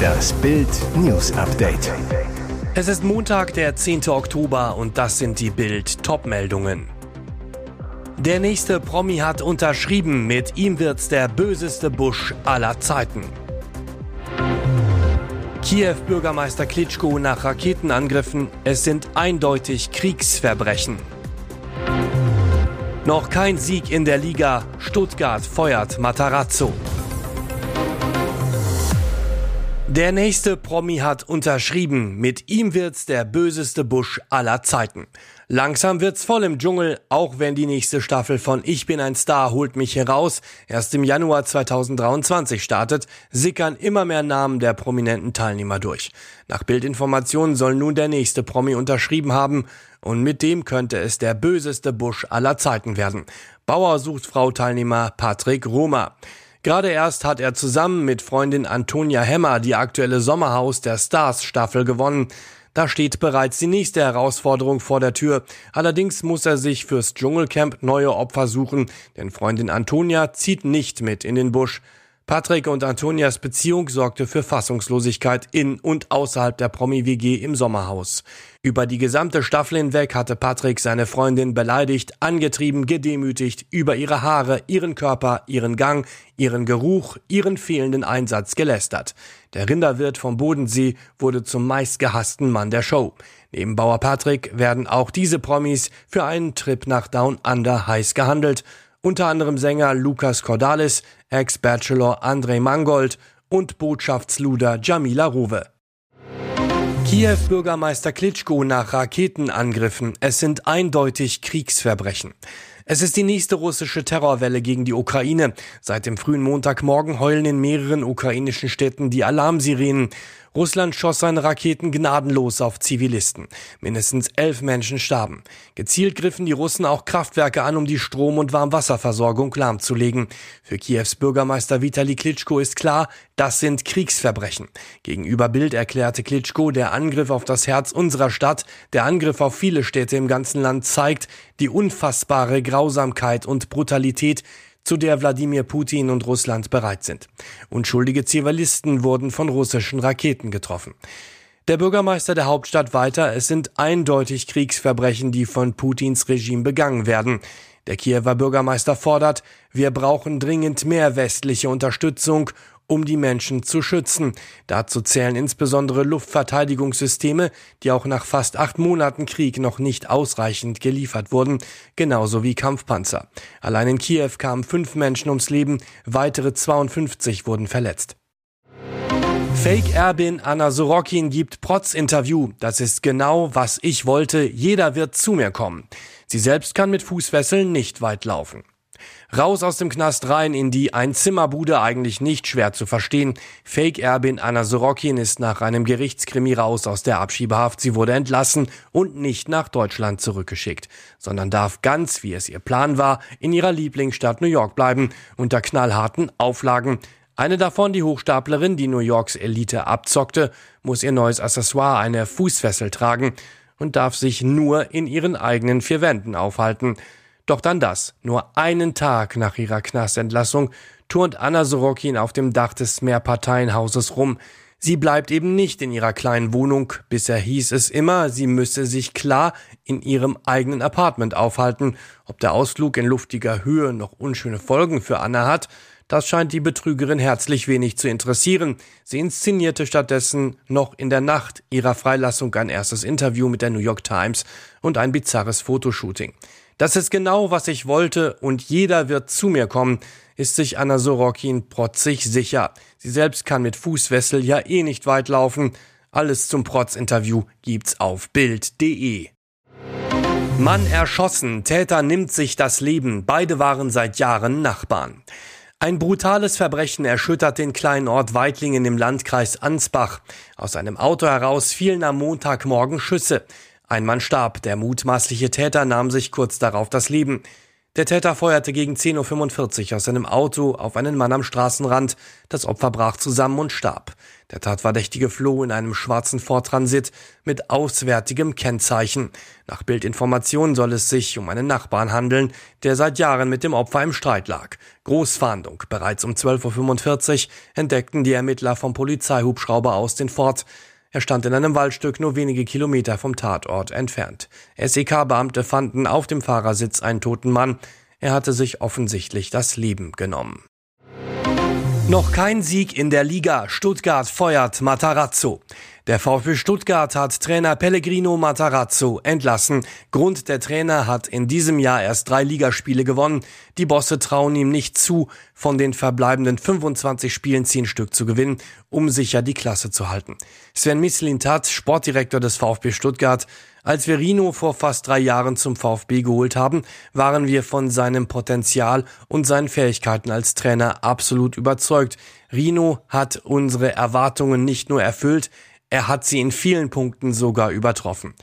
Das Bild News Update. Es ist Montag, der 10. Oktober und das sind die Bild Topmeldungen. Der nächste Promi hat unterschrieben, mit ihm wird's der böseste Busch aller Zeiten. Kiew-Bürgermeister Klitschko nach Raketenangriffen, es sind eindeutig Kriegsverbrechen. Noch kein Sieg in der Liga, Stuttgart feuert Matarazzo. Der nächste Promi hat unterschrieben. Mit ihm wird's der böseste Busch aller Zeiten. Langsam wird's voll im Dschungel, auch wenn die nächste Staffel von Ich bin ein Star holt mich heraus erst im Januar 2023 startet, sickern immer mehr Namen der prominenten Teilnehmer durch. Nach Bildinformationen soll nun der nächste Promi unterschrieben haben und mit dem könnte es der böseste Busch aller Zeiten werden. Bauer sucht Frau Teilnehmer Patrick Roma. Gerade erst hat er zusammen mit Freundin Antonia Hemmer die aktuelle Sommerhaus der Stars Staffel gewonnen. Da steht bereits die nächste Herausforderung vor der Tür. Allerdings muss er sich fürs Dschungelcamp neue Opfer suchen, denn Freundin Antonia zieht nicht mit in den Busch. Patrick und Antonias Beziehung sorgte für Fassungslosigkeit in und außerhalb der Promi-WG im Sommerhaus. Über die gesamte Staffel hinweg hatte Patrick seine Freundin beleidigt, angetrieben, gedemütigt, über ihre Haare, ihren Körper, ihren Gang, ihren Geruch, ihren fehlenden Einsatz gelästert. Der Rinderwirt vom Bodensee wurde zum meistgehassten Mann der Show. Neben Bauer Patrick werden auch diese Promis für einen Trip nach Down Under heiß gehandelt unter anderem Sänger Lukas Cordalis, Ex-Bachelor Andrei Mangold und Botschaftsluder Jamila Rowe. Kiew-Bürgermeister Klitschko nach Raketenangriffen. Es sind eindeutig Kriegsverbrechen. Es ist die nächste russische Terrorwelle gegen die Ukraine. Seit dem frühen Montagmorgen heulen in mehreren ukrainischen Städten die Alarmsirenen. Russland schoss seine Raketen gnadenlos auf Zivilisten. Mindestens elf Menschen starben. Gezielt griffen die Russen auch Kraftwerke an, um die Strom- und Warmwasserversorgung lahmzulegen. Für Kiews Bürgermeister Vitali Klitschko ist klar, das sind Kriegsverbrechen. Gegenüber Bild erklärte Klitschko, der Angriff auf das Herz unserer Stadt, der Angriff auf viele Städte im ganzen Land zeigt die unfassbare Grausamkeit und Brutalität, zu der Wladimir Putin und Russland bereit sind. Unschuldige Zivilisten wurden von russischen Raketen getroffen. Der Bürgermeister der Hauptstadt weiter, es sind eindeutig Kriegsverbrechen, die von Putins Regime begangen werden. Der Kiewer Bürgermeister fordert, wir brauchen dringend mehr westliche Unterstützung, um die Menschen zu schützen. Dazu zählen insbesondere Luftverteidigungssysteme, die auch nach fast acht Monaten Krieg noch nicht ausreichend geliefert wurden, genauso wie Kampfpanzer. Allein in Kiew kamen fünf Menschen ums Leben, weitere 52 wurden verletzt. Fake-Erbin Anna Sorokin gibt Protz-Interview. Das ist genau, was ich wollte. Jeder wird zu mir kommen. Sie selbst kann mit Fußfesseln nicht weit laufen. Raus aus dem Knast rein in die Einzimmerbude eigentlich nicht schwer zu verstehen. Fake-Erbin Anna Sorokin ist nach einem Gerichtskrimi raus aus der Abschiebehaft. Sie wurde entlassen und nicht nach Deutschland zurückgeschickt, sondern darf ganz, wie es ihr Plan war, in ihrer Lieblingsstadt New York bleiben, unter knallharten Auflagen. Eine davon, die Hochstaplerin, die New Yorks Elite abzockte, muss ihr neues Accessoire, eine Fußfessel tragen und darf sich nur in ihren eigenen vier Wänden aufhalten. Doch dann das. Nur einen Tag nach ihrer Knastentlassung turnt Anna Sorokin auf dem Dach des Mehrparteienhauses rum. Sie bleibt eben nicht in ihrer kleinen Wohnung. Bisher hieß es immer, sie müsse sich klar in ihrem eigenen Apartment aufhalten. Ob der Ausflug in luftiger Höhe noch unschöne Folgen für Anna hat, das scheint die Betrügerin herzlich wenig zu interessieren. Sie inszenierte stattdessen noch in der Nacht ihrer Freilassung ein erstes Interview mit der New York Times und ein bizarres Fotoshooting. Das ist genau, was ich wollte und jeder wird zu mir kommen, ist sich Anna Sorokin protzig sicher. Sie selbst kann mit Fußwessel ja eh nicht weit laufen. Alles zum Protz-Interview gibt's auf Bild.de. Mann erschossen, Täter nimmt sich das Leben, beide waren seit Jahren Nachbarn. Ein brutales Verbrechen erschüttert den kleinen Ort Weitlingen im Landkreis Ansbach. Aus einem Auto heraus fielen am Montagmorgen Schüsse. Ein Mann starb, der mutmaßliche Täter nahm sich kurz darauf das Leben. Der Täter feuerte gegen 10.45 Uhr aus seinem Auto auf einen Mann am Straßenrand. Das Opfer brach zusammen und starb. Der Tatverdächtige floh in einem schwarzen Ford Transit mit auswärtigem Kennzeichen. Nach Bildinformationen soll es sich um einen Nachbarn handeln, der seit Jahren mit dem Opfer im Streit lag. Großfahndung. Bereits um 12.45 Uhr entdeckten die Ermittler vom Polizeihubschrauber aus den Ford. Er stand in einem Waldstück nur wenige Kilometer vom Tatort entfernt. SEK-Beamte fanden auf dem Fahrersitz einen toten Mann. Er hatte sich offensichtlich das Leben genommen. Noch kein Sieg in der Liga. Stuttgart feuert Matarazzo. Der VfB Stuttgart hat Trainer Pellegrino Matarazzo entlassen. Grund der Trainer hat in diesem Jahr erst drei Ligaspiele gewonnen. Die Bosse trauen ihm nicht zu, von den verbleibenden 25 Spielen zehn Stück zu gewinnen, um sicher die Klasse zu halten. Sven Mislintat, Sportdirektor des VfB Stuttgart, als wir Rino vor fast drei Jahren zum VfB geholt haben, waren wir von seinem Potenzial und seinen Fähigkeiten als Trainer absolut überzeugt. Rino hat unsere Erwartungen nicht nur erfüllt, er hat sie in vielen Punkten sogar übertroffen.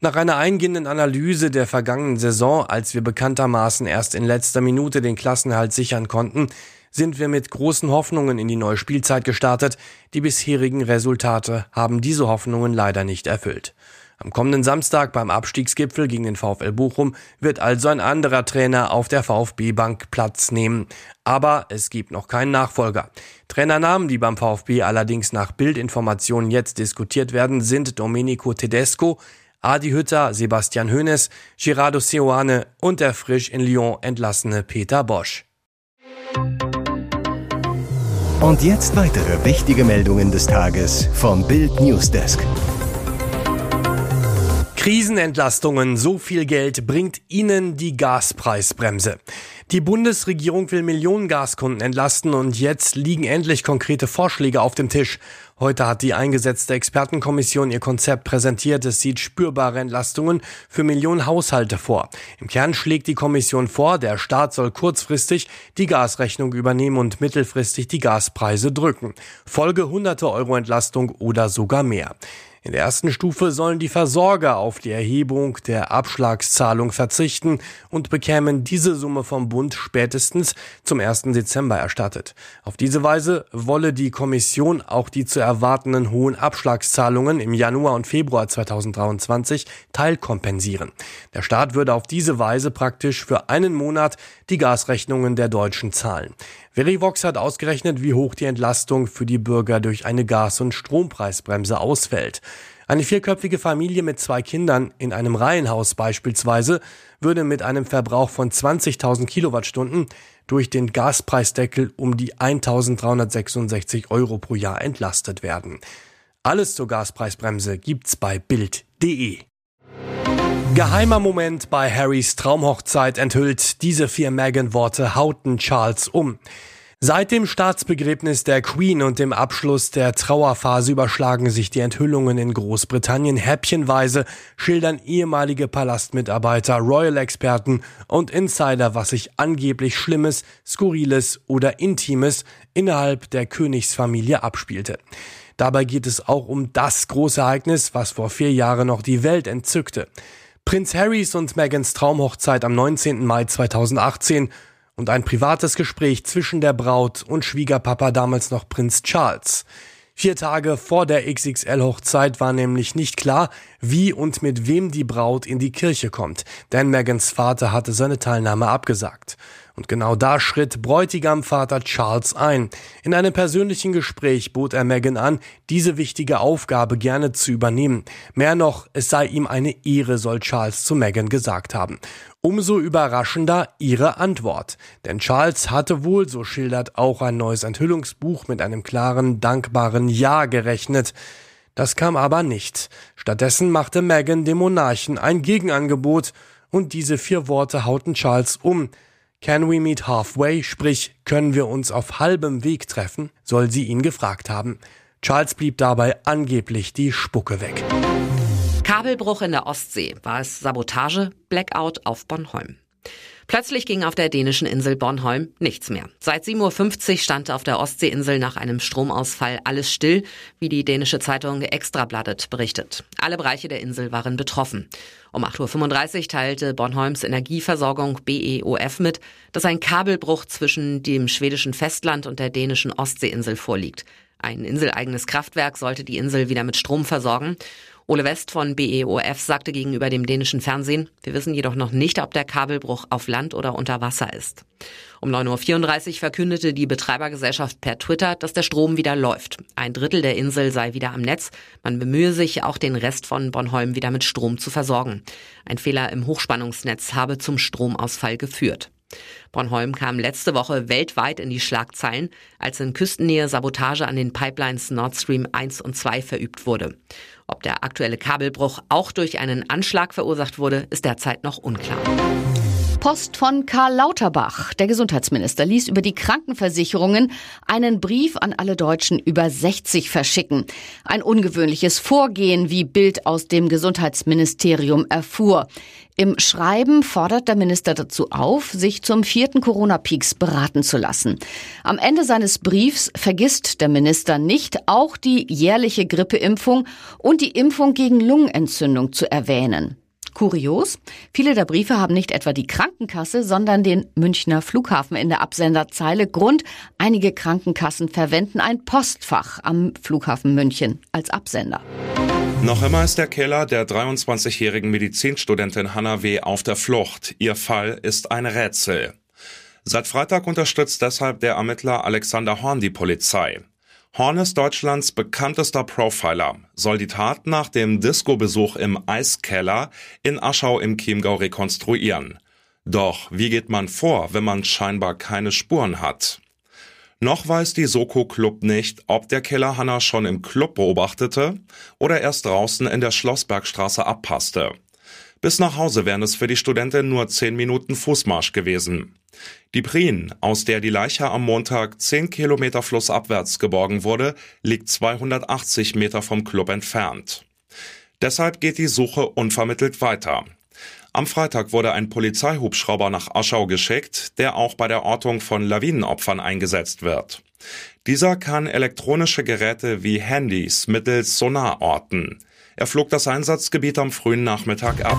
Nach einer eingehenden Analyse der vergangenen Saison, als wir bekanntermaßen erst in letzter Minute den Klassenhalt sichern konnten, sind wir mit großen Hoffnungen in die neue Spielzeit gestartet. Die bisherigen Resultate haben diese Hoffnungen leider nicht erfüllt. Am kommenden Samstag beim Abstiegsgipfel gegen den VfL Bochum wird also ein anderer Trainer auf der VfB-Bank Platz nehmen. Aber es gibt noch keinen Nachfolger. Trainernamen, die beim VfB allerdings nach Bildinformationen jetzt diskutiert werden, sind Domenico Tedesco, Adi Hütter, Sebastian Hoeneß, Gerardo Seoane und der frisch in Lyon entlassene Peter Bosch. Und jetzt weitere wichtige Meldungen des Tages vom Bild Newsdesk. Krisenentlastungen, so viel Geld bringt Ihnen die Gaspreisbremse. Die Bundesregierung will Millionen Gaskunden entlasten und jetzt liegen endlich konkrete Vorschläge auf dem Tisch. Heute hat die eingesetzte Expertenkommission ihr Konzept präsentiert. Es sieht spürbare Entlastungen für Millionen Haushalte vor. Im Kern schlägt die Kommission vor, der Staat soll kurzfristig die Gasrechnung übernehmen und mittelfristig die Gaspreise drücken. Folge hunderte Euro Entlastung oder sogar mehr. In der ersten Stufe sollen die Versorger auf die Erhebung der Abschlagszahlung verzichten und bekämen diese Summe vom Bund spätestens zum 1. Dezember erstattet. Auf diese Weise wolle die Kommission auch die zu erwartenden hohen Abschlagszahlungen im Januar und Februar 2023 teilkompensieren. Der Staat würde auf diese Weise praktisch für einen Monat die Gasrechnungen der Deutschen zahlen. Verivox hat ausgerechnet, wie hoch die Entlastung für die Bürger durch eine Gas- und Strompreisbremse ausfällt. Eine vierköpfige Familie mit zwei Kindern in einem Reihenhaus beispielsweise würde mit einem Verbrauch von 20.000 Kilowattstunden durch den Gaspreisdeckel um die 1.366 Euro pro Jahr entlastet werden. Alles zur Gaspreisbremse gibt's bei Bild.de. Geheimer Moment bei Harrys Traumhochzeit enthüllt, diese vier Meghan-Worte hauten Charles um. Seit dem Staatsbegräbnis der Queen und dem Abschluss der Trauerphase überschlagen sich die Enthüllungen in Großbritannien häppchenweise, schildern ehemalige Palastmitarbeiter, Royal-Experten und Insider, was sich angeblich Schlimmes, Skurriles oder Intimes innerhalb der Königsfamilie abspielte. Dabei geht es auch um das große Ereignis, was vor vier Jahren noch die Welt entzückte. Prinz Harrys und Megans Traumhochzeit am 19. Mai 2018 und ein privates Gespräch zwischen der Braut und Schwiegerpapa damals noch Prinz Charles. Vier Tage vor der XXL-Hochzeit war nämlich nicht klar, wie und mit wem die Braut in die Kirche kommt, denn Megans Vater hatte seine Teilnahme abgesagt. Und genau da schritt Bräutigamvater Charles ein. In einem persönlichen Gespräch bot er Meghan an, diese wichtige Aufgabe gerne zu übernehmen. Mehr noch, es sei ihm eine Ehre, soll Charles zu Meghan gesagt haben. Umso überraschender ihre Antwort. Denn Charles hatte wohl, so schildert auch ein neues Enthüllungsbuch, mit einem klaren, dankbaren Ja gerechnet. Das kam aber nicht. Stattdessen machte Meghan dem Monarchen ein Gegenangebot und diese vier Worte hauten Charles um. Can we meet halfway? Sprich, können wir uns auf halbem Weg treffen? soll sie ihn gefragt haben. Charles blieb dabei angeblich die Spucke weg. Kabelbruch in der Ostsee. War es Sabotage? Blackout auf Bornholm. Plötzlich ging auf der dänischen Insel Bornholm nichts mehr. Seit 7.50 Uhr stand auf der Ostseeinsel nach einem Stromausfall alles still, wie die dänische Zeitung Extrabladet berichtet. Alle Bereiche der Insel waren betroffen. Um 8.35 Uhr teilte Bornholms Energieversorgung BEOF mit, dass ein Kabelbruch zwischen dem schwedischen Festland und der dänischen Ostseeinsel vorliegt. Ein inseleigenes Kraftwerk sollte die Insel wieder mit Strom versorgen. Ole West von BEOF sagte gegenüber dem dänischen Fernsehen, wir wissen jedoch noch nicht, ob der Kabelbruch auf Land oder unter Wasser ist. Um 9.34 Uhr verkündete die Betreibergesellschaft per Twitter, dass der Strom wieder läuft. Ein Drittel der Insel sei wieder am Netz. Man bemühe sich, auch den Rest von Bornholm wieder mit Strom zu versorgen. Ein Fehler im Hochspannungsnetz habe zum Stromausfall geführt. Bornholm kam letzte Woche weltweit in die Schlagzeilen, als in Küstennähe Sabotage an den Pipelines Nord Stream 1 und 2 verübt wurde. Ob der aktuelle Kabelbruch auch durch einen Anschlag verursacht wurde, ist derzeit noch unklar. Post von Karl Lauterbach. Der Gesundheitsminister ließ über die Krankenversicherungen einen Brief an alle Deutschen über 60 verschicken. Ein ungewöhnliches Vorgehen, wie Bild aus dem Gesundheitsministerium erfuhr. Im Schreiben fordert der Minister dazu auf, sich zum vierten Corona-Peaks beraten zu lassen. Am Ende seines Briefs vergisst der Minister nicht, auch die jährliche Grippeimpfung und die Impfung gegen Lungenentzündung zu erwähnen. Kurios, viele der Briefe haben nicht etwa die Krankenkasse, sondern den Münchner Flughafen in der Absenderzeile. Grund, einige Krankenkassen verwenden ein Postfach am Flughafen München als Absender. Noch immer ist der Killer der 23-jährigen Medizinstudentin Hannah W. auf der Flucht. Ihr Fall ist ein Rätsel. Seit Freitag unterstützt deshalb der Ermittler Alexander Horn die Polizei. Horn ist Deutschlands bekanntester Profiler, soll die Tat nach dem Disco-Besuch im Eiskeller in Aschau im Chiemgau rekonstruieren. Doch wie geht man vor, wenn man scheinbar keine Spuren hat? Noch weiß die Soko Club nicht, ob der Killer Hanna schon im Club beobachtete oder erst draußen in der Schlossbergstraße abpasste. Bis nach Hause wären es für die Studentin nur zehn Minuten Fußmarsch gewesen. Die Prien, aus der die Leiche am Montag zehn Kilometer flussabwärts geborgen wurde, liegt 280 Meter vom Club entfernt. Deshalb geht die Suche unvermittelt weiter. Am Freitag wurde ein Polizeihubschrauber nach Aschau geschickt, der auch bei der Ortung von Lawinenopfern eingesetzt wird. Dieser kann elektronische Geräte wie Handys mittels Sonar orten. Er flog das Einsatzgebiet am frühen Nachmittag ab.